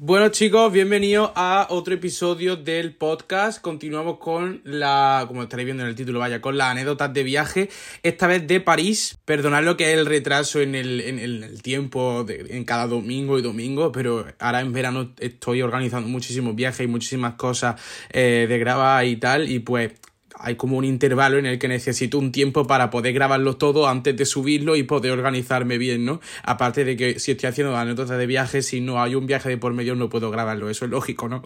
Bueno chicos, bienvenidos a otro episodio del podcast. Continuamos con la, como estaréis viendo en el título, vaya, con las anécdotas de viaje, esta vez de París. Perdonad lo que es el retraso en el, en el tiempo, en cada domingo y domingo, pero ahora en verano estoy organizando muchísimos viajes y muchísimas cosas eh, de grabar y tal, y pues hay como un intervalo en el que necesito un tiempo para poder grabarlo todo antes de subirlo y poder organizarme bien, ¿no? Aparte de que si estoy haciendo anécdotas de viaje, si no hay un viaje de por medio no puedo grabarlo, eso es lógico, ¿no?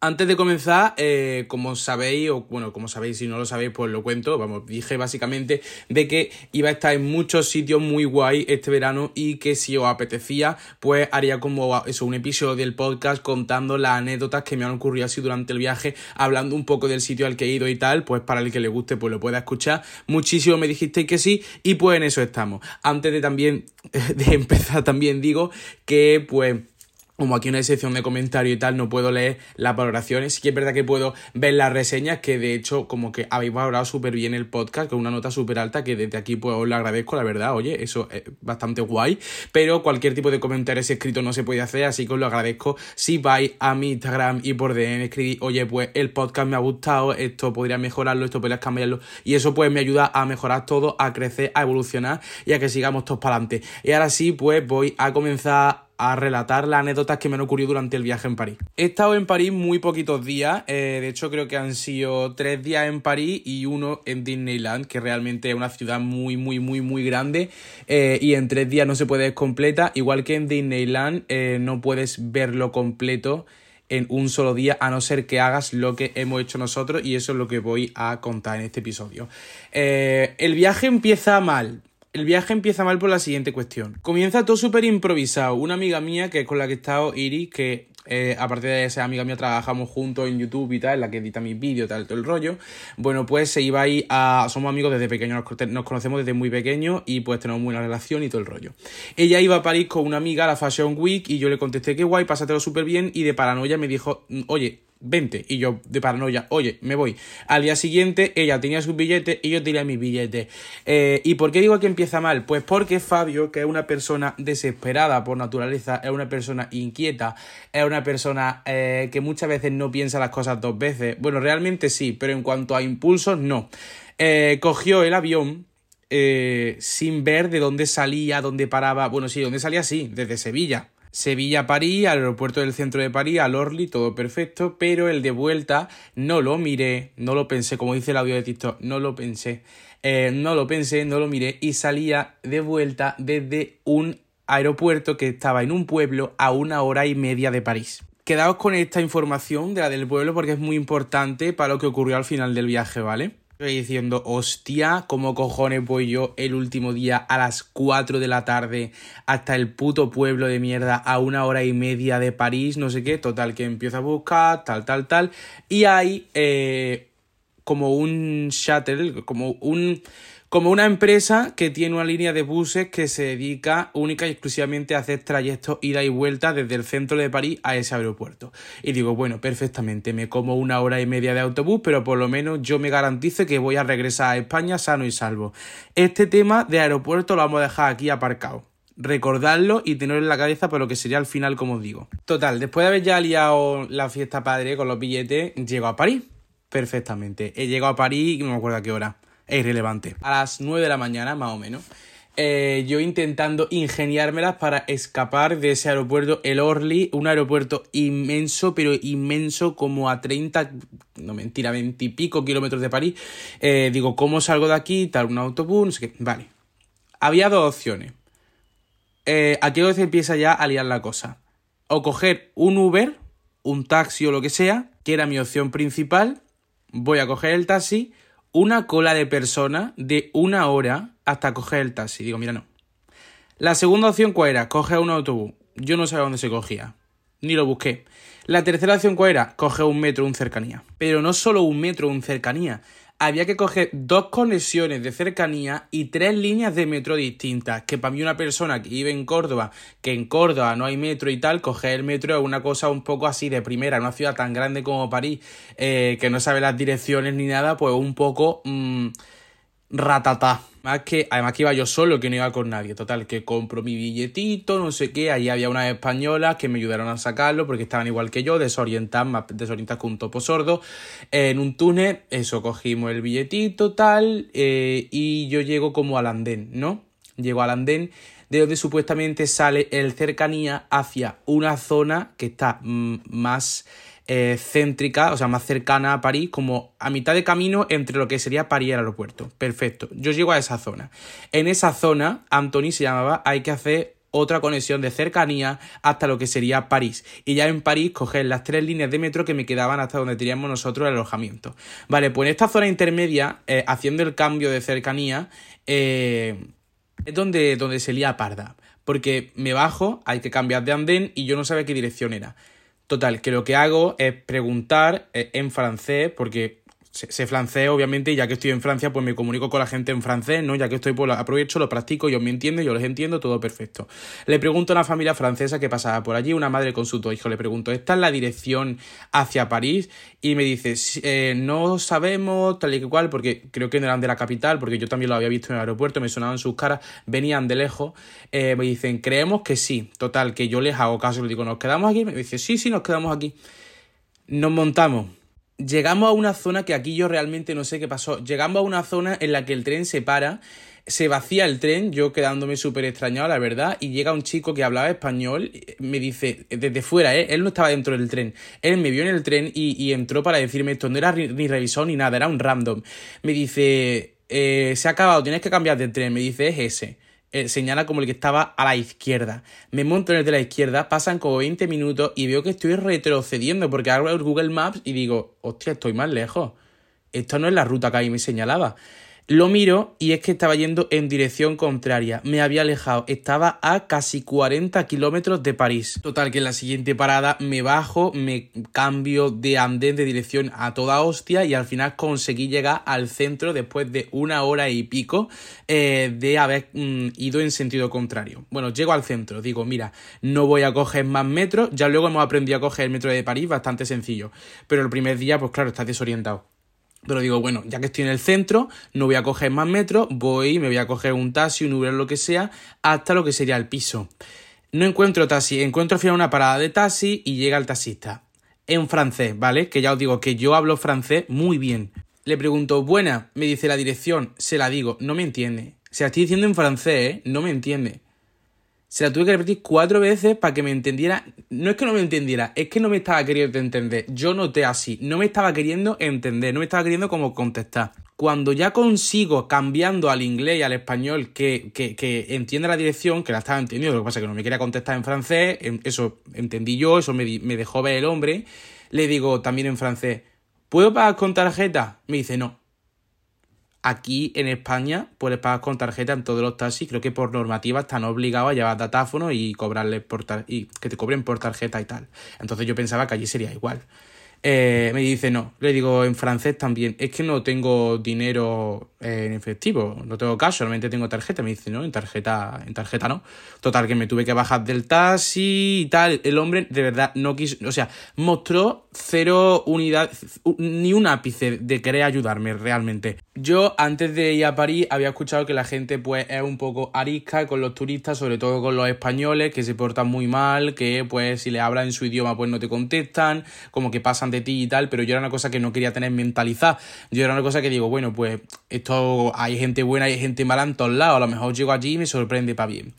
Antes de comenzar, eh, como sabéis, o bueno, como sabéis, si no lo sabéis, pues lo cuento, vamos, dije básicamente de que iba a estar en muchos sitios muy guay este verano y que si os apetecía, pues haría como eso, un episodio del podcast contando las anécdotas que me han ocurrido así durante el viaje, hablando un poco del sitio al que he ido y tal, pues para para el que le guste, pues lo pueda escuchar. Muchísimo me dijisteis que sí y pues en eso estamos. Antes de también, de empezar también digo que pues como aquí una sección de comentarios y tal, no puedo leer las valoraciones. Sí que es verdad que puedo ver las reseñas, que de hecho, como que habéis valorado súper bien el podcast, con una nota súper alta, que desde aquí pues os lo agradezco, la verdad, oye, eso es bastante guay. Pero cualquier tipo de comentario escrito no se puede hacer, así que os lo agradezco. Si vais a mi Instagram y por DM escribís, oye, pues el podcast me ha gustado, esto podría mejorarlo, esto podría cambiarlo, y eso pues me ayuda a mejorar todo, a crecer, a evolucionar y a que sigamos todos para adelante. Y ahora sí, pues voy a comenzar a relatar las anécdotas que me han ocurrido durante el viaje en París. He estado en París muy poquitos días, eh, de hecho creo que han sido tres días en París y uno en Disneyland, que realmente es una ciudad muy, muy, muy, muy grande eh, y en tres días no se puede completa, igual que en Disneyland eh, no puedes verlo completo en un solo día, a no ser que hagas lo que hemos hecho nosotros y eso es lo que voy a contar en este episodio. el viaje empieza mal, el viaje empieza mal por la siguiente cuestión. Comienza todo súper improvisado. Una amiga mía, que es con la que he estado, Iris, que eh, aparte de esa amiga mía, trabajamos juntos en YouTube y tal, en la que edita mis vídeos, tal, todo el rollo. Bueno, pues se iba ahí a. Somos amigos desde pequeños, nos, conocemos desde muy pequeños y pues tenemos buena relación y todo el rollo. Ella iba a París con una amiga a la Fashion Week y yo le contesté que guay, pásatelo súper bien y de paranoia me dijo, oye, vente. Y yo, de paranoia, oye, me voy. Al día siguiente, ella tenía sus billetes y yo tenía mis billetes. Eh, ¿Y por qué digo que empieza mal? Pues porque Fabio, que es una persona desesperada por naturaleza, es una persona inquieta, es una persona eh, que muchas veces no piensa las cosas dos veces. Bueno, realmente sí, pero en cuanto a impulsos, no. Eh, cogió el avión. sin ver de dónde salía, dónde paraba. Bueno, sí, dónde salía, sí, desde Sevilla Sevilla-París, al aeropuerto del centro de París, al Orly, todo perfecto, pero el de vuelta no lo miré, no lo pensé, como dice el audio de TikTok, no lo pensé, eh, no lo pensé, no lo miré y salía de vuelta desde un aeropuerto que estaba en un pueblo a una hora y media de París. Quedaos con esta información de la del pueblo porque es muy importante para lo que ocurrió al final del viaje, ¿vale? Estoy diciendo, hostia, ¿cómo cojones voy yo el último día a las 4 de la tarde hasta el puto pueblo de mierda a una hora y media de París? No sé qué, total, que empiezo a buscar, tal, tal, tal. Y hay eh, como un shuttle, como un como una empresa que tiene una línea de buses que se dedica única y exclusivamente a hacer trayectos ida y vuelta desde el centro de París a ese aeropuerto. Y digo, bueno, perfectamente, me como una hora y media de autobús, pero por lo menos yo me garantizo que voy a regresar a España sano y salvo. Este tema de aeropuerto lo vamos a dejar aquí aparcado recordarlo y tenerlo en la cabeza por lo que sería al final, como os digo. Total, después de haber ya liado la fiesta padre con los billetes, llego a París. Perfectamente. He llegado a París y no me acuerdo a qué hora es irrelevante. A las 9 de la mañana, más o menos, eh, yo intentando ingeniármelas para escapar de ese aeropuerto, el Orly, un aeropuerto inmenso, pero inmenso, como a 30, no mentira, 20 y pico kilómetros de París. Eh, digo, ¿cómo salgo de aquí? Tal, un autobús. Vale. Había dos opciones. Eh, aquí es empieza ya a liar la cosa. O coger un Uber, un taxi o lo que sea, que era mi opción principal. Voy a coger el taxi una cola de personas de una hora hasta coger el taxi. Digo, mira, no. La segunda opción, ¿cuál era? Coger un autobús. Yo no sabía dónde se cogía. Ni lo busqué. La tercera opción, ¿cuál era? Coger un metro, un cercanía. Pero no solo un metro, un cercanía había que coger dos conexiones de cercanía y tres líneas de metro distintas. Que para mí una persona que vive en Córdoba, que en Córdoba no hay metro y tal, coger el metro es una cosa un poco así de primera, en una ciudad tan grande como París, eh, que no sabe las direcciones ni nada, pues un poco... Mmm, ratatá. Más que, además que iba yo solo, que no iba con nadie. Total, que compro mi billetito, no sé qué. Allí había unas españolas que me ayudaron a sacarlo porque estaban igual que yo, desorientadas, más desorientadas con un topo sordo. En un túnel, eso, cogimos el billetito, tal, eh, y yo llego como al andén, ¿no? Llego al andén de donde supuestamente sale el cercanía hacia una zona que está mm, más eh, céntrica, o sea, más cercana a París, como a mitad de camino entre lo que sería París y el aeropuerto. Perfecto. Yo llego a esa zona. En esa zona, Anthony se llamaba, hay que hacer otra conexión de cercanía hasta lo que sería París. Y ya en París coger las tres líneas de metro que me quedaban hasta donde teníamos nosotros el alojamiento. Vale, pues en esta zona intermedia, eh, haciendo el cambio de cercanía, eh, es donde, donde se lía parda. Porque me bajo, hay que cambiar de andén y yo no sabía qué dirección era. Total, que lo que hago es preguntar eh, en francés, porque sé, francés, obviamente, y ya que estoy en Francia, pues me comunico con la gente en francés, ¿no? Ya que estoy, pues aprovecho, lo practico, ellos me entienden, yo les entiendo, todo perfecto. Le pregunto a una familia francesa que pasaba por allí, una madre con su hijo, le pregunto, ¿esta es la dirección hacia París? Y me dice, eh, no sabemos, tal y cual, porque creo que no eran de la capital, porque yo también lo había visto en el aeropuerto, me sonaban sus caras, venían de lejos, eh, me dicen, creemos que sí, total, que yo les hago caso, le digo, ¿nos quedamos aquí? Me dice, sí, sí, nos quedamos aquí. Nos montamos llegamos a una zona que aquí yo realmente no sé qué pasó. Llegamos a una zona en la que el tren se para, se vacía el tren, yo quedándome súper extrañado, la verdad, y llega un chico que hablaba español, me dice, desde fuera, ¿eh? él no estaba dentro del tren, él me vio en el tren y, entró para decirme esto, no era ni revisor ni nada, era un random. Me dice, eh, se ha acabado, tienes que cambiar de tren, me dice, es ese. Eh, señala como el que estaba a la izquierda. Me monto en el de la izquierda, pasan como 20 minutos y veo que estoy retrocediendo porque abro el Google Maps y digo, hostia, estoy más lejos. Esto no es la ruta que ahí me señalaba. Lo miro y es que estaba yendo en dirección contraria. Me había alejado. Estaba a casi 40 kilómetros de París. Total, que en la siguiente parada me bajo, me cambio de andén de dirección a toda hostia y al final conseguí llegar al centro después de una hora y pico eh, de haber mm, ido en sentido contrario. Bueno, llego al centro. Digo, mira, no voy a coger más metros. Ya luego hemos aprendido a coger el metro de París, bastante sencillo. Pero el primer día, pues claro, estás desorientado. Pero digo, bueno, ya que estoy en el centro, no voy a coger más metros, voy, me voy a coger un taxi, un Uber, lo que sea, hasta lo que sería el piso. No encuentro taxi, encuentro al final una parada de taxi y llega el taxista. En francés, ¿vale? Que ya os digo que yo hablo francés muy bien. Le pregunto, buena, me dice la dirección, se la digo, no me entiende. Se la estoy diciendo en francés, ¿eh? No me entiende. Se la tuve que repetir cuatro veces para que me entendiera. No es que no me entendiera, es que no me estaba queriendo entender. Yo noté así, no me estaba queriendo entender, no me estaba queriendo como contestar. Cuando ya consigo cambiando al inglés y al español que, que, que entienda la dirección, que la estaba entendiendo, lo que pasa es que no me quería contestar en francés, eso entendí yo, eso me, me dejó ver el hombre, le digo también en francés, ¿puedo pagar con tarjeta? Me dice, no. Aquí en España puedes pagar con tarjeta en todos los taxis. Creo que por normativa están obligados a llevar datáfono y cobrarle por y que te cobren por tarjeta y tal. Entonces yo pensaba que allí sería igual. Eh, me dice no. Le digo en francés también. Es que no tengo dinero en efectivo, no tengo cash, solamente tengo tarjeta. Me dice no, en tarjeta, en tarjeta no. Total, que me tuve que bajar del taxi y tal. El hombre de verdad no quiso, o sea, mostró cero unidad, ni un ápice de querer ayudarme realmente. Yo antes de ir a París había escuchado que la gente pues es un poco arisca con los turistas, sobre todo con los españoles, que se portan muy mal, que pues si le hablan en su idioma pues no te contestan, como que pasan de ti y tal, pero yo era una cosa que no quería tener mentalizada. Yo era una cosa que digo, bueno, pues esto hay gente buena y hay gente mala en todos lados, a lo mejor llego allí y me sorprende para bien.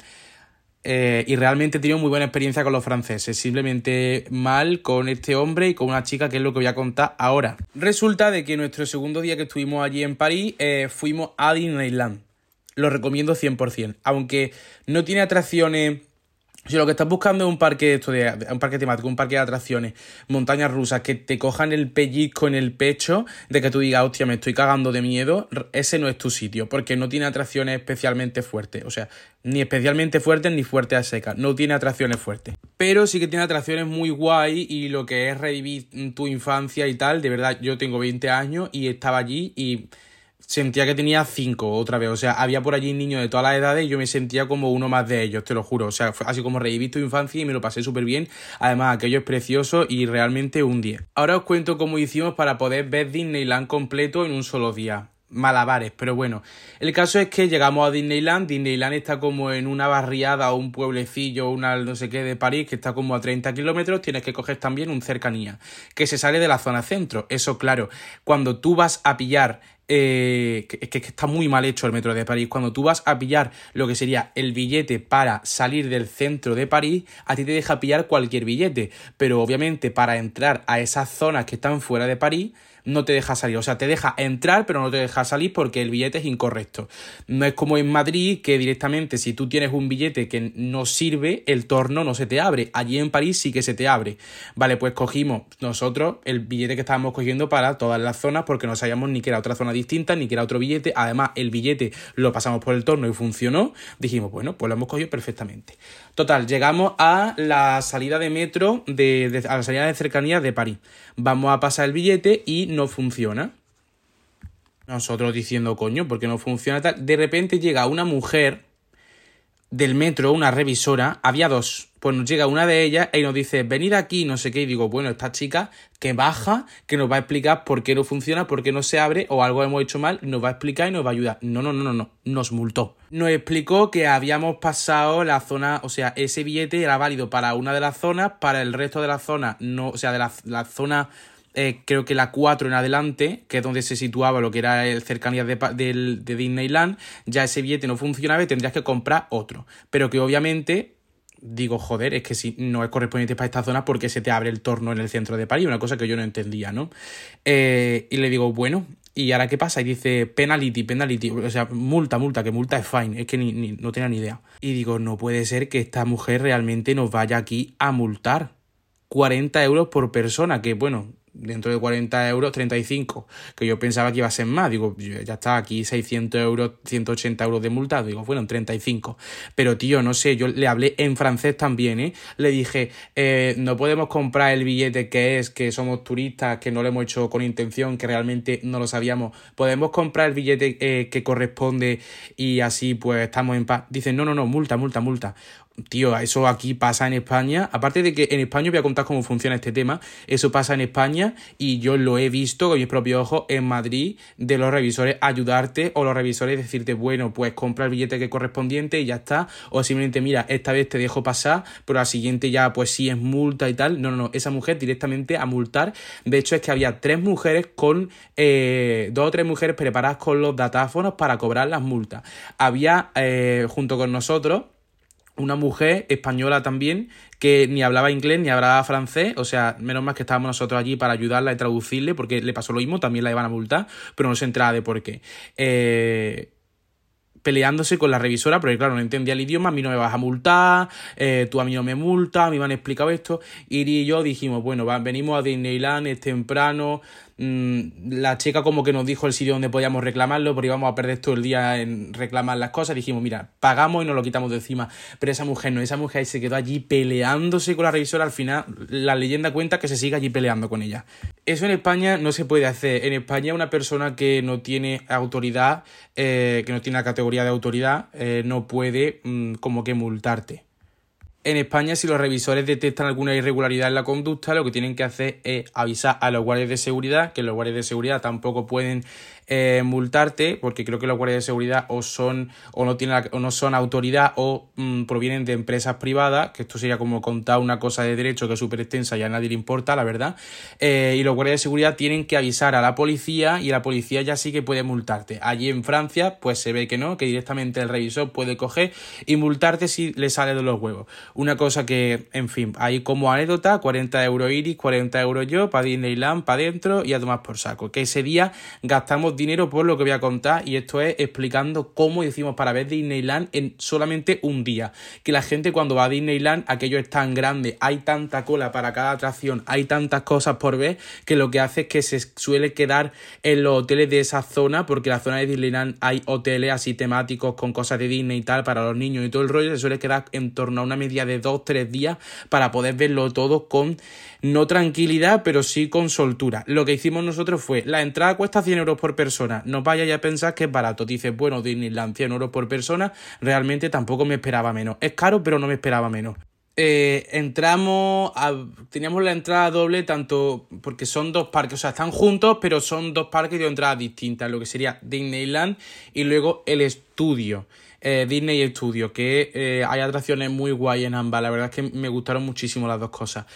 Eh, y realmente he tenido muy buena experiencia con los franceses, simplemente mal con este hombre y con una chica, que es lo que voy a contar ahora. Resulta de que nuestro segundo día que estuvimos allí en París eh, fuimos a Disneyland. Lo recomiendo 100%, aunque no tiene atracciones si lo que estás buscando es un parque esto de, un parque temático, un parque de atracciones, montañas rusas, que te cojan el pellizco en el pecho, de que tú digas, hostia, me estoy cagando de miedo, ese no es tu sitio, porque no tiene atracciones especialmente fuertes. O sea, ni especialmente fuertes ni fuertes a secas. No tiene atracciones fuertes. Pero sí que tiene atracciones muy guay y lo que es revivir tu infancia y tal. De verdad, yo tengo 20 años y estaba allí y sentía que tenía cinco otra vez. O sea, había por allí niños de todas las edades y yo me sentía como uno más de ellos, te lo juro. O sea, fue así como reviví tu infancia y me lo pasé súper bien. Además, aquello es precioso y realmente un 10. Ahora os cuento cómo hicimos para poder ver Disneyland completo en un solo día. malabares, pero bueno, el caso es que llegamos a Disneyland, Disneyland está como en una barriada o un pueblecillo, una no sé qué de París, que está como a 30 kilómetros, tienes que coger también un cercanía, que se sale de la zona centro, eso claro, cuando tú vas a pillar eh, que, que, está muy mal hecho el metro de París. Cuando tú vas a pillar lo que sería el billete para salir del centro de París, a ti te deja pillar cualquier billete. Pero obviamente para entrar a esas zonas que están fuera de París, no te deja salir. O sea, te deja entrar, pero no te deja salir porque el billete es incorrecto. No es como en Madrid, que directamente si tú tienes un billete que no sirve, el torno no se te abre. Allí en París sí que se te abre. Vale, pues cogimos nosotros el billete que estábamos cogiendo para todas las zonas porque no sabíamos ni que era otra zona distinta, ni que era otro billete. Además, el billete lo pasamos por el torno y funcionó. Dijimos, bueno, pues lo hemos cogido perfectamente. Total, llegamos a la salida de metro, de, a la salida de cercanía de París. Vamos a pasar el billete y no funciona. Nosotros diciendo, coño, ¿por qué no funciona tal? De repente llega una mujer del metro, una revisora, había dos. Pues nos llega una de ellas y nos dice, venid aquí, no sé qué, y digo, bueno, esta chica que baja, que nos va a explicar por qué no funciona, por qué no se abre, o algo hemos hecho mal, nos va a explicar y nos va a ayudar. No, no, no, no, no, nos multó. Nos explicó que habíamos pasado la zona, o sea, ese billete era válido para una de las zonas, para el resto de las zonas, no, o sea, de la, la zona eh, creo que la 4 en adelante, que es donde se situaba lo que era el cercanía de, de, Disneyland, ya ese billete no funcionaba y tendrías que comprar otro. Pero que obviamente digo, joder, es que si no es correspondiente para esta zona, porque se te abre el torno en el centro de París? Una cosa que yo no entendía, ¿no? Eh, y le digo, bueno, ¿y ahora qué pasa? Y dice, penality, penality, o sea, multa, multa, que multa es fine, es que ni, no tenía ni idea. Y digo, no puede ser que esta mujer realmente nos vaya aquí a multar. 40 euros por persona, que bueno, dentro de 40 euros, 35, que yo pensaba que iba a ser más, digo, ya está, aquí 600 euros, 180 euros de multa, digo, fueron 35, pero tío, no sé, yo le hablé en francés también, ¿eh? Le dije, eh, no podemos comprar el billete que es, que somos turistas, que no lo hemos hecho con intención, que realmente no lo sabíamos, podemos comprar el billete eh, que corresponde y así pues estamos en paz. Dicen, no, no, no, multa, multa, multa tío, eso aquí pasa en España. Aparte de que en España voy a contar cómo funciona este tema, eso pasa en España y yo lo he visto con mis propios ojos en Madrid de los revisores ayudarte o los revisores decirte, bueno, pues compra el billete que correspondiente y ya está. O simplemente, mira, esta vez te dejo pasar, pero la siguiente ya, pues sí es multa y tal. No, no, no, esa mujer directamente a multar. De hecho, es que había tres mujeres con, eh, dos o tres mujeres preparadas con los datáfonos para cobrar las multas. Había, eh, junto con nosotros, una mujer española también que ni hablaba inglés ni hablaba francés, o sea, menos mal que estábamos nosotros allí para ayudarla y traducirle, porque le pasó lo mismo, también la iban a multar, pero no se enteraba de por qué. Eh, peleándose con la revisora, porque claro, no entendía el idioma, a mí no me vas a multar, eh, tú a mí no me multas, a mí me han explicado esto, y yo dijimos, bueno, venimos a Disneyland, es temprano, Mm, la chica como que nos dijo el sitio donde podíamos reclamarlo, porque íbamos a perder todo el día en reclamar las cosas. Dijimos, mira, pagamos y nos lo quitamos de encima. Pero esa mujer no, esa mujer se quedó allí peleándose con la revisora. Al final, la leyenda cuenta que se sigue allí peleando con ella. Eso en España no se puede hacer. En España, una persona que no tiene autoridad, eh, que no tiene la categoría de autoridad, eh, no puede mm, como que multarte. En España, si los revisores detectan alguna irregularidad en la conducta, lo que tienen que hacer es avisar a los guardias de seguridad, que los guardias de seguridad tampoco pueden eh, multarte, porque creo que los guardias de seguridad o son o no tienen o no son autoridad o mm, provienen de empresas privadas, que esto sería como contar una cosa de derecho que es súper extensa y a nadie le importa, la verdad. Eh, y los guardias de seguridad tienen que avisar a la policía y la policía ya sí que puede multarte. Allí en Francia, pues se ve que no, que directamente el revisor puede coger y multarte si le sale de los huevos. Una cosa que, en fin, ahí como anécdota, 40 euros iris, 40 euros yo, para Disneyland, para adentro y a tomar por saco. Que ese día gastamos dinero por lo que voy a contar y esto es explicando cómo hicimos para ver Disneyland en solamente un día. Que la gente cuando va a Disneyland, aquello es tan grande, hay tanta cola para cada atracción, hay tantas cosas por ver que lo que hace es que se suele quedar en los hoteles de esa zona porque la zona de Disneyland hay hoteles así temáticos con cosas de Disney y tal para los niños y todo el rollo, se suele quedar en torno a una media de dos, tres días para poder verlo todo con no tranquilidad, pero sí con soltura. Lo que hicimos nosotros fue, la entrada cuesta 100 euros por persona, no vayáis a pensar que es barato. Dices, bueno, Disneyland 100 euros por persona, realmente tampoco me esperaba menos. Es caro, pero no me esperaba menos. eh, entramos, teníamos la entrada doble tanto porque son dos parques, o sea, están juntos, pero son dos parques de entradas distintas, lo que sería Disneyland y luego el estudio. Eh, Disney Studio, que eh, hay atracciones muy guay en ambas. La verdad es que me gustaron muchísimo las dos cosas.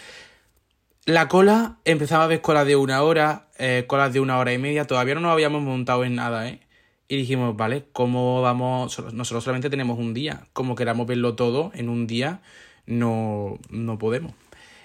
La cola, empezaba a ver colas de una hora, eh, colas de una hora y media, todavía no nos habíamos montado en nada, ¿eh? Y dijimos, vale, ¿cómo vamos? Nosotros solamente tenemos un día, como queramos verlo todo en un día, no, no podemos.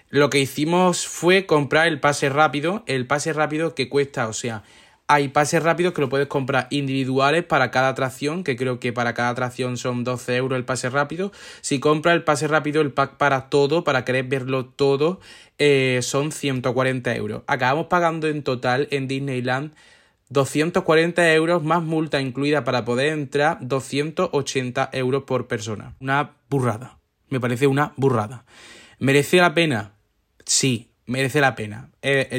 Lo que hicimos fue comprar el pase rápido, el pase rápido que cuesta, o sea, hay pases rápidos que lo puedes comprar individuales para cada atracción, que creo que para cada atracción son 12 euros el pase rápido. Si compras el pase rápido, el pack para todo, para querer verlo todo, eh, son 140 euros. Acabamos pagando en total en Disneyland 240 euros más multa incluida para poder entrar, 280 euros por persona. Una burrada. Me parece una burrada. ¿Merece la pena? Sí, merece la pena.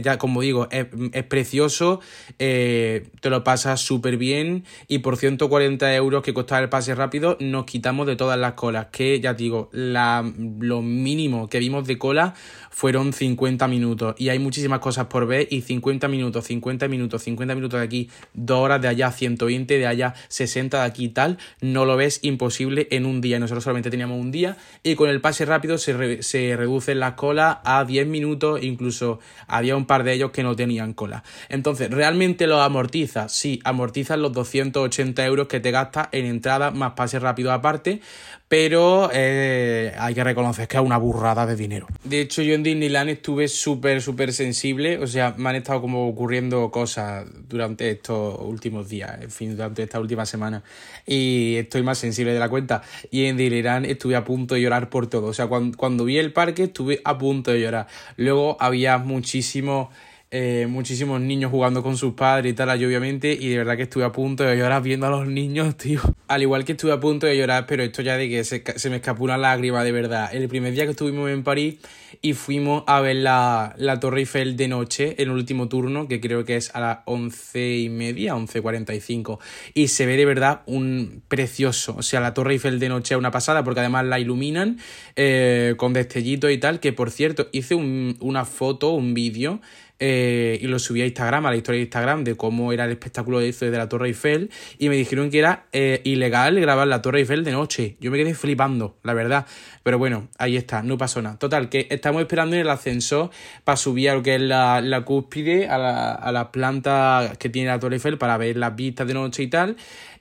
ya como digo, es, precioso, eh, te lo pasas súper bien y por 140 euros que costaba el pase rápido nos quitamos de todas las colas, que ya digo, la, lo mínimo que vimos de cola fueron 50 minutos y hay muchísimas cosas por ver y 50 minutos, 50 minutos, 50 minutos de aquí, 2 horas de allá, 120 de allá, 60 de aquí y tal, no lo ves imposible en un día. Nosotros solamente teníamos un día y con el pase rápido se, se reducen las colas a 10 minutos, incluso había un par de ellos que no tenían cola. Entonces, ¿realmente lo amortiza? Sí, amortizas los 280 euros que te gastas en entrada más pase rápido aparte, pero eh, hay que reconocer que es una burrada de dinero. De hecho, yo en Disneyland estuve súper, súper sensible, o sea, me han estado como ocurriendo cosas durante estos últimos días, en fin, durante esta última semana, y estoy más sensible de la cuenta. Y en Disneyland estuve a punto de llorar por todo, o sea, cuando, cuando vi el parque estuve a punto de llorar. Luego había muchísimo eh, muchísimos niños jugando con sus padres y tal, obviamente, y de verdad que estuve a punto de llorar viendo a los niños, tío. Al igual que estuve a punto de llorar, pero esto ya de que se, me escapó una lágrima, de verdad. El primer día que estuvimos en París y fuimos a ver la, la Torre Eiffel de noche, en el último turno, que creo que es a las once y media, once cuarenta y cinco, y se ve de verdad un precioso. O sea, la Torre Eiffel de noche es una pasada, porque además la iluminan eh, con destellitos y tal, que por cierto, hice una foto, un vídeo eh, y lo subí a Instagram, a la historia de Instagram, de cómo era el espectáculo de de la Torre Eiffel, y me dijeron que era eh, ilegal grabar la Torre Eiffel de noche. Yo me quedé flipando, la verdad. Pero bueno, ahí está, no pasó nada. Total, que estamos esperando en el ascensor para subir a lo que es la, la cúspide, a la, a la planta que tiene la Torre Eiffel para ver las vistas de noche y tal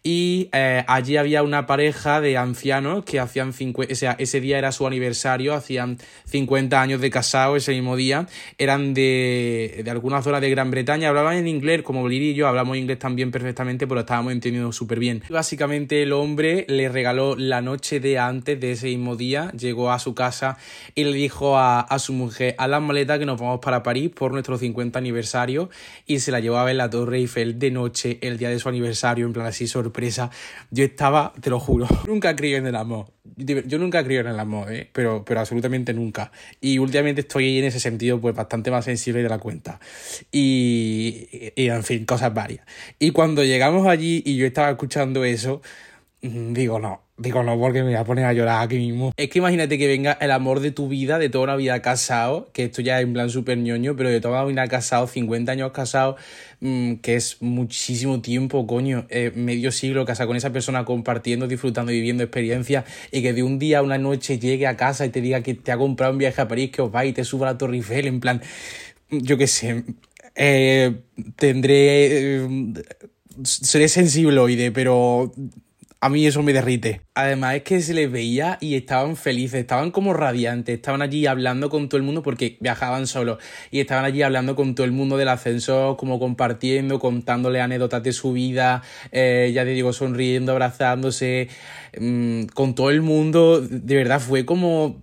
y eh, allí había una pareja de ancianos que hacían 50, o sea, ese día era su aniversario, hacían 50 años de casado ese mismo día, eran de, de alguna zona de Gran Bretaña, hablaban en inglés, como Lili y yo hablamos inglés también perfectamente, pero estábamos entendiendo súper bien. Básicamente el hombre le regaló la noche de antes de ese mismo día, llegó a su casa y le dijo a, a su mujer, a las maletas que nos vamos para París por nuestro 50 aniversario y se la llevó a ver la Torre Eiffel de noche el día de su aniversario, en plan así sorpresa yo estaba, te lo juro, nunca creí en el amor. Yo nunca creo en el amor, ¿eh? pero, pero absolutamente nunca. Y últimamente estoy en ese sentido pues bastante más sensible de la cuenta. Y, y en fin, cosas varias. Y cuando llegamos allí y yo estaba escuchando eso, digo, no, Digo, no, porque me voy a poner a llorar aquí mismo. Es que imagínate que venga el amor de tu vida, de toda una vida casado, que esto ya es en plan súper ñoño, pero de toda una vida casado, 50 años casado, mm, que es muchísimo tiempo, coño, eh, medio siglo casado con esa persona, compartiendo, disfrutando, viviendo experiencias, y que de un día a una noche llegue a casa y te diga que te ha comprado un viaje a París, que os va y te suba a la Torre Eiffel, en plan, yo qué sé, eh, tendré... Eh, seré sensible, pero a mí eso me derrite. Además es que se les veía y estaban felices, estaban como radiantes, estaban allí hablando con todo el mundo porque viajaban solos y estaban allí hablando con todo el mundo del ascensor, como compartiendo, contándole anécdotas de su vida, eh, ya te digo, sonriendo, abrazándose, mm, con todo el mundo. De verdad fue como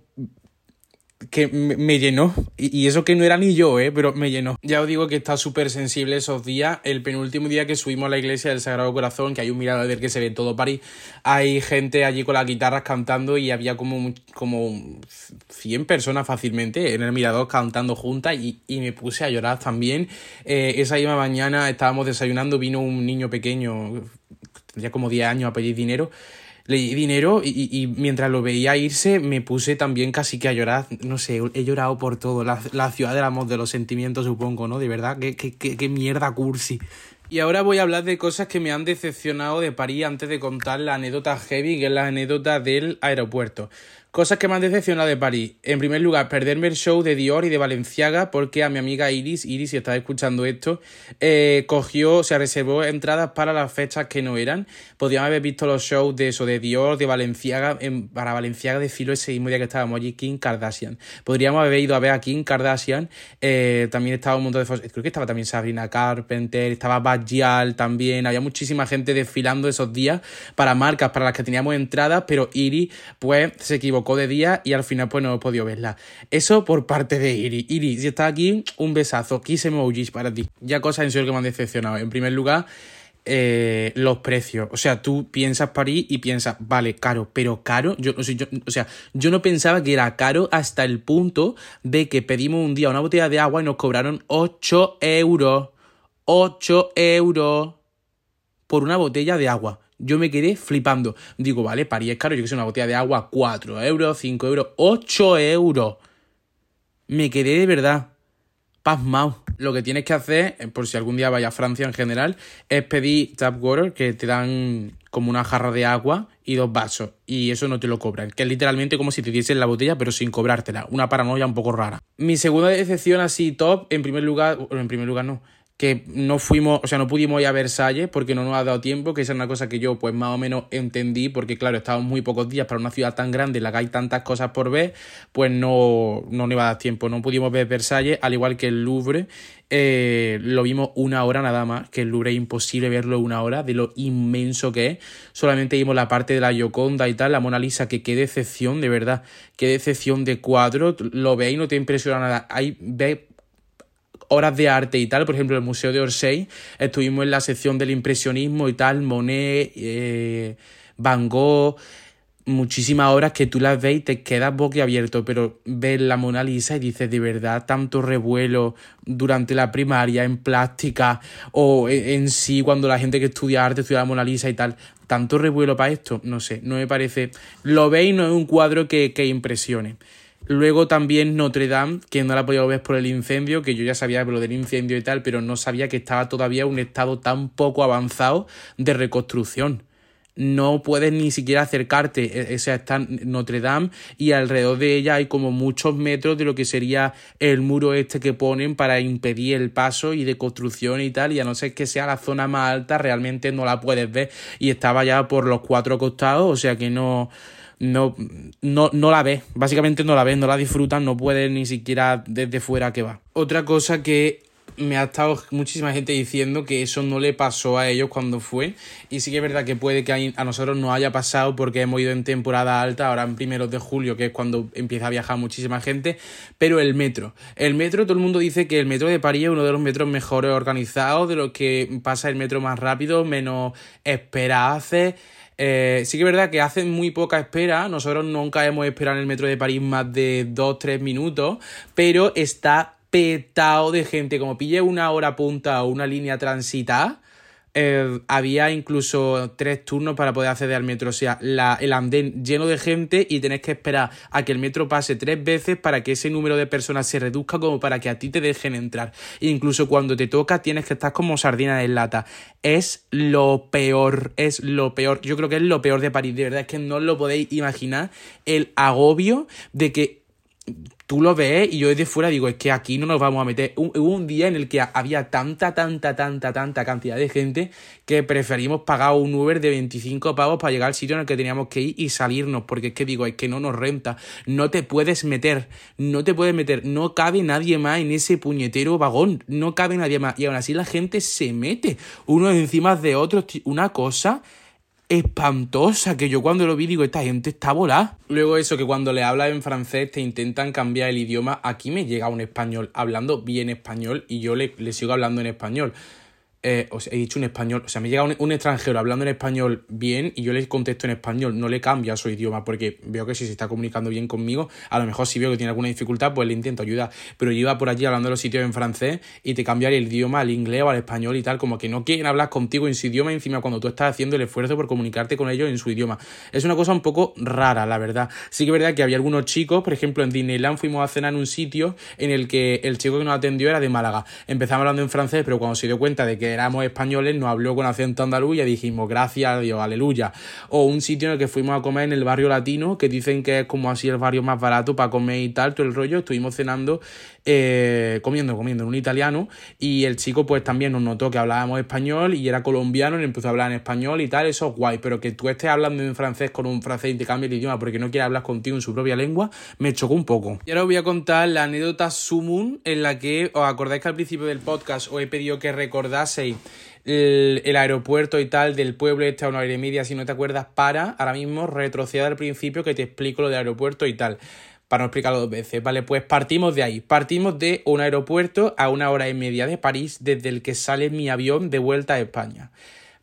que me, llenó. Y, eso que no era ni yo, ¿eh? Pero me llenó. Ya os digo que está súper sensible esos días. El penúltimo día que subimos a la iglesia del Sagrado Corazón, que hay un mirador del que se ve todo París, hay gente allí con las guitarras cantando y había como, como 100 personas fácilmente en el mirador cantando juntas y, me puse a llorar también. Eh, esa misma mañana estábamos desayunando, vino un niño pequeño, tendría como 10 años a pedir dinero le di dinero y, mientras lo veía irse me puse también casi que a llorar. No sé, he llorado por todo. La, la ciudad del amor, de los sentimientos, supongo, ¿no? De verdad, qué, qué, qué mierda cursi. Y ahora voy a hablar de cosas que me han decepcionado de París antes de contar la anécdota heavy, que es la anécdota del aeropuerto. Cosas que me han decepcionado de París. En primer lugar, perderme el show de Dior y de Valenciaga porque a mi amiga Iris, Iris, si estás escuchando esto, eh, cogió, se reservó entradas para las fechas que no eran. Podríamos haber visto los shows de eso, de Dior, de Valenciaga, en, para Valenciaga de filo ese mismo día que estábamos allí, Kim Kardashian. Podríamos haber ido a ver a Kim Kardashian. Eh, también estaba un montón de... Creo que estaba también Sabrina Carpenter, estaba Bajal también. Había muchísima gente desfilando esos días para marcas para las que teníamos entradas, pero Iris, pues, se equivocó de día y al final pues no he podido verla. Eso por parte de Iri. Iri, si estás aquí, un besazo. Kiss emojis para ti. Ya cosas en serio que me han decepcionado. En primer lugar, eh, los precios. O sea, tú piensas París y piensas, vale, caro, pero caro. Yo, yo, o sea, yo no pensaba que era caro hasta el punto de que pedimos un día una botella de agua y nos cobraron 8 euros. 8 euros por una botella de agua. Yo me quedé flipando. Digo, vale, París es caro, yo que sé, una botella de agua, 4 euros, 5 euros, 8 euros. Me quedé de verdad pasmado. Lo que tienes que hacer, eh, por si algún día vaya a Francia en general, es pedir tap water, que te dan como una jarra de agua y dos vasos. Y eso no te lo cobran. Que es literalmente como si te diesen la botella, pero sin cobrártela. Una paranoia un poco rara. Mi segunda decepción así top, en primer lugar, en primer lugar no que no fuimos, o sea, no pudimos ir a Versalles porque no nos ha dado tiempo, que esa es una cosa que yo pues más o menos entendí, porque claro, estábamos muy pocos días para una ciudad tan grande en la que hay tantas cosas por ver, pues no, no nos iba a dar tiempo, no pudimos ver Versalles, al igual que el Louvre, eh, lo vimos una hora nada más, que el Louvre es imposible verlo una hora, de lo inmenso que es, solamente vimos la parte de la Gioconda y tal, la Mona Lisa, que qué decepción, de verdad, qué decepción de cuadro, lo veis, no te impresiona nada, hay, ve horas de arte y tal, por ejemplo, el Museo de Orsay, estuvimos en la sección del impresionismo y tal, Monet, eh, Van Gogh, muchísimas obras que tú las ves y te quedas boquiabierto, pero ves la Mona Lisa y dices, de verdad, tanto revuelo durante la primaria en plástica o en, sí cuando la gente que estudia arte estudia la Mona Lisa y tal, tanto revuelo para esto, no sé, no me parece, lo veis, no es un cuadro que, que impresione. Luego también Notre Dame, que no la podía ver por el incendio, que yo ya sabía lo del incendio y tal, pero no sabía que estaba todavía un estado tan poco avanzado de reconstrucción. No puedes ni siquiera acercarte. E, o sea, está Notre Dame y alrededor de ella hay como muchos metros de lo que sería el muro este que ponen para impedir el paso y de construcción y tal. Y a no ser que sea la zona más alta, realmente no la puedes ver. Y estaba ya por los cuatro costados, o sea que no no, no, no la ves, básicamente no la ves, no la disfrutas, no puedes ni siquiera desde fuera que va. Otra cosa que me ha estado muchísima gente diciendo que eso no le pasó a ellos cuando fue. Y sí que es verdad que puede que a nosotros no haya pasado porque hemos ido en temporada alta, ahora en primeros de julio, que es cuando empieza a viajar muchísima gente. Pero el metro. El metro, todo el mundo dice que el metro de París es uno de los metros mejores organizados, de los que pasa el metro más rápido, menos espera hace. Eh, sí que es verdad que hacen muy poca espera, nosotros nunca hemos esperado en el metro de París más de 2-3 minutos, pero está petado de gente, como pille una hora punta o una línea transitada, eh, había incluso tres turnos para poder acceder al metro. O sea, la, el andén lleno de gente y tenés que esperar a que el metro pase tres veces para que ese número de personas se reduzca como para que a ti te dejen entrar. Incluso cuando te toca tienes que estar como sardina de lata. Es lo peor, es lo peor. Yo creo que es lo peor de París, de verdad. Es que no lo podéis imaginar el agobio de que tú lo ves y yo desde fuera digo, es que aquí no nos vamos a meter. Hubo un día en el que había tanta, tanta, tanta, tanta cantidad de gente que preferimos pagar un Uber de 25 pavos para llegar al sitio en el que teníamos que ir y salirnos, porque es que digo, es que no nos renta. No te puedes meter, no te puedes meter, no cabe nadie más en ese puñetero vagón, no cabe nadie más. Y aún así la gente se mete unos encima de otros, una cosa espantosa que yo cuando lo vi digo, esta gente está volada. Luego eso, que cuando le hablas en francés te intentan cambiar el idioma, aquí me llega un español hablando bien español y yo le, sigo hablando en español. Eh, o he dicho un español, o sea, me llega un, extranjero hablando en español bien y yo le contesto en español, no le cambia su idioma porque veo que si se está comunicando bien conmigo, a lo mejor si veo que tiene alguna dificultad, pues le intento ayudar, pero yo iba por allí hablando de los sitios en francés y te cambiaría el idioma al inglés o al español y tal, como que no quieren hablar contigo en su idioma encima cuando tú estás haciendo el esfuerzo por comunicarte con ellos en su idioma. Es una cosa un poco rara, la verdad. Sí que es verdad que había algunos chicos, por ejemplo, en Disneyland fuimos a cenar en un sitio en el que el chico que nos atendió era de Málaga. Empezamos hablando en francés, pero cuando se dio cuenta de que éramos españoles, nos habló con acento andaluz y dijimos gracias a Dios, aleluya. O un sitio en el que fuimos a comer en el barrio latino, que dicen que es como así el barrio más barato para comer y tal, todo el rollo. Estuvimos cenando, eh, comiendo, comiendo en un italiano y el chico pues también nos notó que hablábamos español y era colombiano y empezó a hablar en español y tal, eso es guay, pero que tú estés hablando en francés con un francés y te cambie el idioma porque no quiere hablar contigo en su propia lengua, me chocó un poco. Y ahora os voy a contar la anécdota Sumun en la que os acordáis que al principio del podcast os he pedido que recordaseis el, aeropuerto y tal del pueblo este a una hora y media, si no te acuerdas, para ahora mismo retroceder al principio que te explico lo del aeropuerto y tal. Para no explicarlo dos veces, ¿vale? Pues partimos de ahí. Partimos de un aeropuerto a una hora y media de París, desde el que sale mi avión de vuelta a España.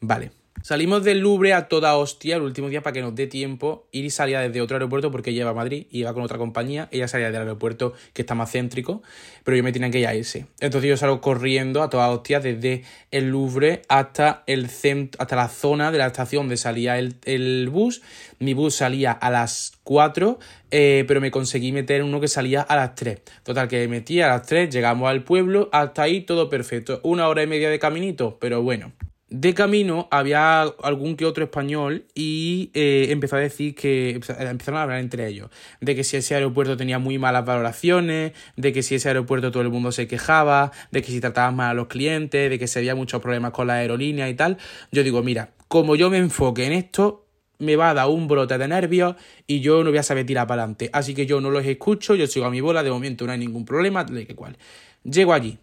Vale. Salimos del Louvre a toda hostia el último día para que nos dé tiempo ir y salía desde otro aeropuerto porque lleva a Madrid, iba con otra compañía, ella salía del aeropuerto que está más céntrico, pero yo me tenía que ir a ese. Entonces yo salgo corriendo a toda hostia desde el Louvre hasta el centro, hasta la zona de la estación donde salía el, bus. Mi bus salía a las 4, eh, pero me conseguí meter uno que salía a las 3. Total, que me metí a las 3, llegamos al pueblo, hasta ahí todo perfecto. Una hora y media de caminito, pero bueno. De camino había algún que otro español y eh, empezó a decir que empezaron a hablar entre ellos de que si ese aeropuerto tenía muy malas valoraciones, de que si ese aeropuerto todo el mundo se quejaba, de que si trataban mal a los clientes, de que se había muchos problemas con la aerolínea y tal. Yo digo, mira, como yo me enfoque en esto, me va a dar un brote de nervios y yo no voy a saber tirar para adelante. Así que yo no los escucho, yo sigo a mi bola, de momento no hay ningún problema, de que cual. Llego allí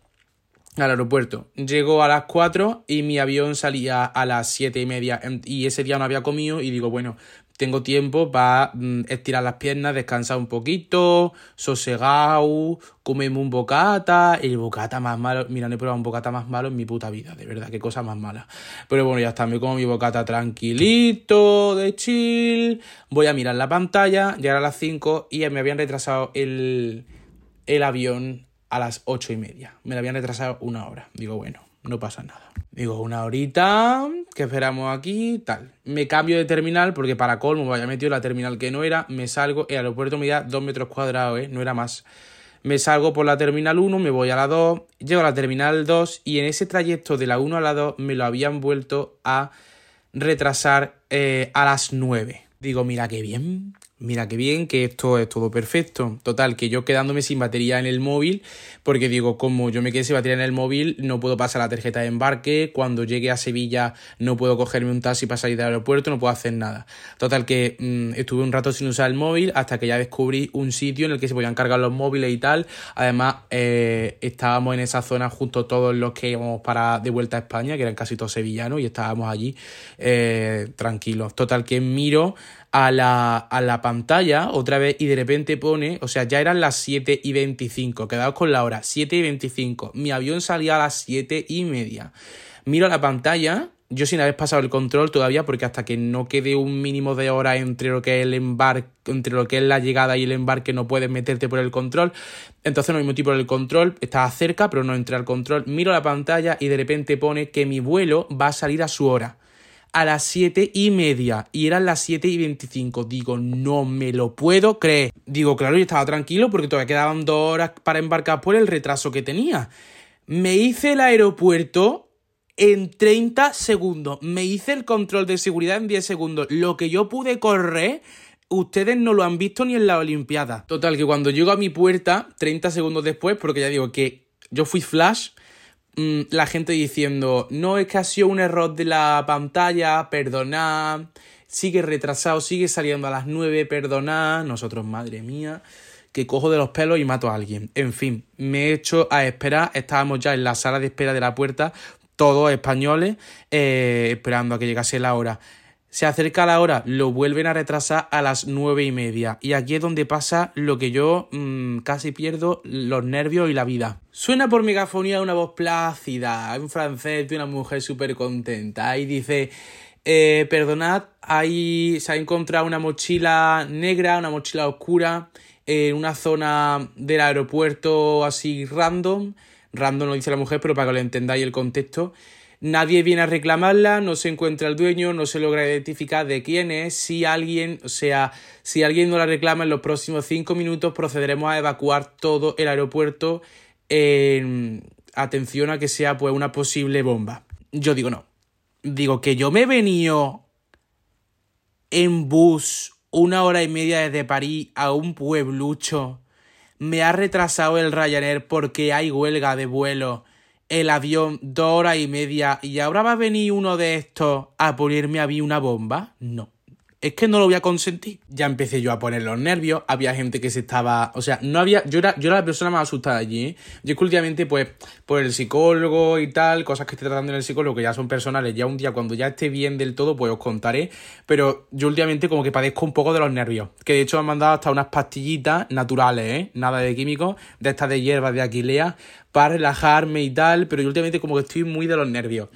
al aeropuerto. Llego a las 4 y mi avión salía a las 7 y media y ese día no había comido y digo, bueno, tengo tiempo para mm, estirar las piernas, descansar un poquito, sosegado, comerme un bocata, el bocata más malo, mira, no he probado un bocata más malo en mi puta vida, de verdad, qué cosa más mala. Pero bueno, ya está, me como mi bocata tranquilito, de chill, voy a mirar la pantalla, llegar a las 5 y me habían retrasado el, el avión a las ocho y media. Me la habían retrasado una hora. Digo, bueno, no pasa nada. Digo, una horita, que esperamos aquí, tal. Me cambio de terminal porque para colmo me había metido la terminal que no era. Me salgo, el aeropuerto me da dos metros cuadrados, ¿eh? No era más. Me salgo por la terminal 1, me voy a la 2, llego a la terminal 2 y en ese trayecto de la 1 a la 2 me lo habían vuelto a retrasar eh, a las 9. Digo, mira qué bien, Mira qué bien, que esto es todo perfecto. Total, que yo quedándome sin batería en el móvil, porque digo, como yo me quedé sin batería en el móvil, no puedo pasar la tarjeta de embarque, cuando llegue a Sevilla no puedo cogerme un taxi para salir del aeropuerto, no puedo hacer nada. Total, que mm, estuve un rato sin usar el móvil hasta que ya descubrí un sitio en el que se podían cargar los móviles y tal. Además, eh, estábamos en esa zona justo todos los que íbamos para de vuelta a España, que eran casi todos sevillanos, y estábamos allí eh, tranquilos. Total, que miro a la, a la pantalla otra vez y de repente pone, o sea, ya eran las 7 y 25, quedaos con la hora, 7 y 25, mi avión salía a las 7 y media. Miro la pantalla, yo sin haber pasado el control todavía, porque hasta que no quede un mínimo de hora entre lo que es el embarque, entre lo que es la llegada y el embarque, no puedes meterte por el control. Entonces no me metí por el control, estaba cerca, pero no entré al control. Miro la pantalla y de repente pone que mi vuelo va a salir a su hora a las 7 y media y eran las 7 y 25. Digo, no me lo puedo creer. Digo, claro, yo estaba tranquilo porque todavía quedaban dos horas para embarcar por el retraso que tenía. Me hice el aeropuerto en 30 segundos. Me hice el control de seguridad en 10 segundos. Lo que yo pude correr, ustedes no lo han visto ni en la Olimpiada. Total, que cuando llego a mi puerta, 30 segundos después, porque ya digo que yo fui flash, Mm, la gente diciendo, no es que ha sido un error de la pantalla, perdonad, sigue retrasado, sigue saliendo a las 9, perdonad, nosotros, madre mía, que cojo de los pelos y mato a alguien. En fin, me he hecho a esperar, estábamos ya en la sala de espera de la puerta, todos españoles, eh, esperando a que llegase la hora. Se acerca la hora, lo vuelven a retrasar a las nueve y media. Y aquí es donde pasa lo que yo mm, casi pierdo los nervios y la vida. Suena por megafonía una voz plácida, en francés de una mujer súper contenta. Y dice, eh, perdonad, ahí se ha encontrado una mochila negra, una mochila oscura, en una zona del aeropuerto así random. Random lo dice la mujer, pero para que lo entendáis el contexto. Nadie viene a reclamarla, no se encuentra el dueño, no se logra identificar de quién es. Si alguien, o sea, si alguien no la reclama en los próximos cinco minutos, procederemos a evacuar todo el aeropuerto en atención a que sea pues una posible bomba. Yo digo no. Digo que yo me he venido en bus una hora y media desde París a un pueblucho. Me ha retrasado el Ryanair porque hay huelga de vuelo el avión dos horas y media y ahora va a venir uno de estos a ponerme a mí una bomba? No. Es que no lo voy a consentir. Ya empecé yo a poner los nervios. Había gente que se estaba. O sea, no había. Yo era, yo era la persona más asustada allí. ¿eh? Yo es que últimamente, pues, por el psicólogo y tal, cosas que estoy tratando en el psicólogo que ya son personales. Ya un día, cuando ya esté bien del todo, pues os contaré. Pero yo últimamente, como que padezco un poco de los nervios. Que de hecho me han mandado hasta unas pastillitas naturales, ¿eh? Nada de químicos. De estas de hierbas de Aquilea para relajarme y tal, pero yo últimamente como que estoy muy de los nervios.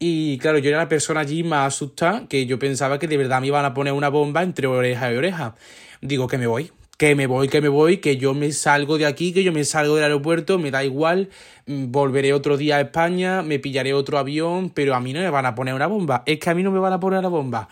Y claro, yo era la persona allí más asustada que yo pensaba que de verdad me iban a poner una bomba entre oreja y oreja. Digo que me voy, que me voy, que me voy, que yo me salgo de aquí, que yo me salgo del aeropuerto, me da igual, mm, volveré otro día a España, me pillaré otro avión, pero a mí no me van a poner una bomba. Es que a mí no me van a poner una bomba.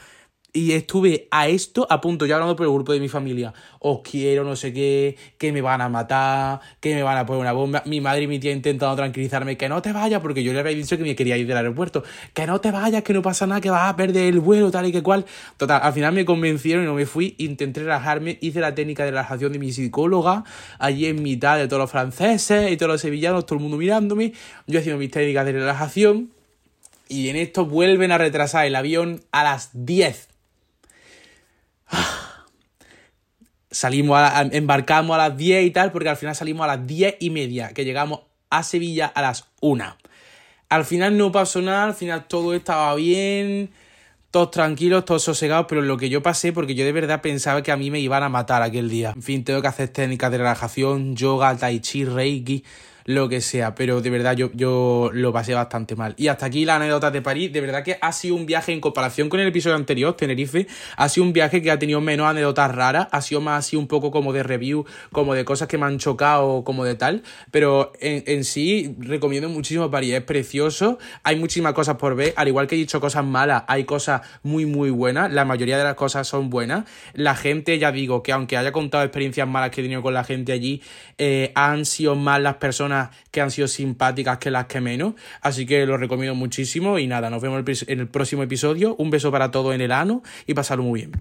Y estuve a esto a punto, ya hablando por el grupo de mi familia. Os quiero, no sé qué, que me van a matar, que me van a poner una bomba. Mi madre y mi tía intentando tranquilizarme, que no te vayas, porque yo le había dicho que me quería ir del aeropuerto. Que no te vayas, que no pasa nada, que vas a perder el vuelo, tal y que cual. Total, al final me convencieron y no me fui. Intenté relajarme, hice la técnica de relajación de mi psicóloga, allí en mitad de todos los franceses y todos los sevillanos, todo el mundo mirándome. Yo haciendo mis técnicas de relajación. Y en esto vuelven a retrasar el avión a las 10 salimos a, embarcamos a las 10 y tal, porque al final salimos a las 10 y media, que llegamos a Sevilla a las 1. Al final no pasó nada, al final todo estaba bien, todos tranquilos, todos sosegados, pero lo que yo pasé, porque yo de verdad pensaba que a mí me iban a matar aquel día. En fin, tengo que hacer técnicas de relajación, yoga, tai chi, reiki, lo que sea, pero de verdad yo, yo lo pasé bastante mal. Y hasta aquí la anécdota de París, de verdad que ha sido un viaje en comparación con el episodio anterior, Tenerife, ha sido un viaje que ha tenido menos anécdotas raras, ha sido más así un poco como de review, como de cosas que me han chocado, como de tal, pero en, en sí recomiendo muchísimo París, es precioso, hay muchísimas cosas por ver, al igual que he dicho cosas malas, hay cosas muy muy buenas, la mayoría de las cosas son buenas, la gente, ya digo, que aunque haya contado experiencias malas que he tenido con la gente allí, eh, han sido más las que han sido simpáticas que las que menos. Así que lo recomiendo muchísimo y nada, nos vemos en el próximo episodio. Un beso para todos en el ano y pasarlo muy bien.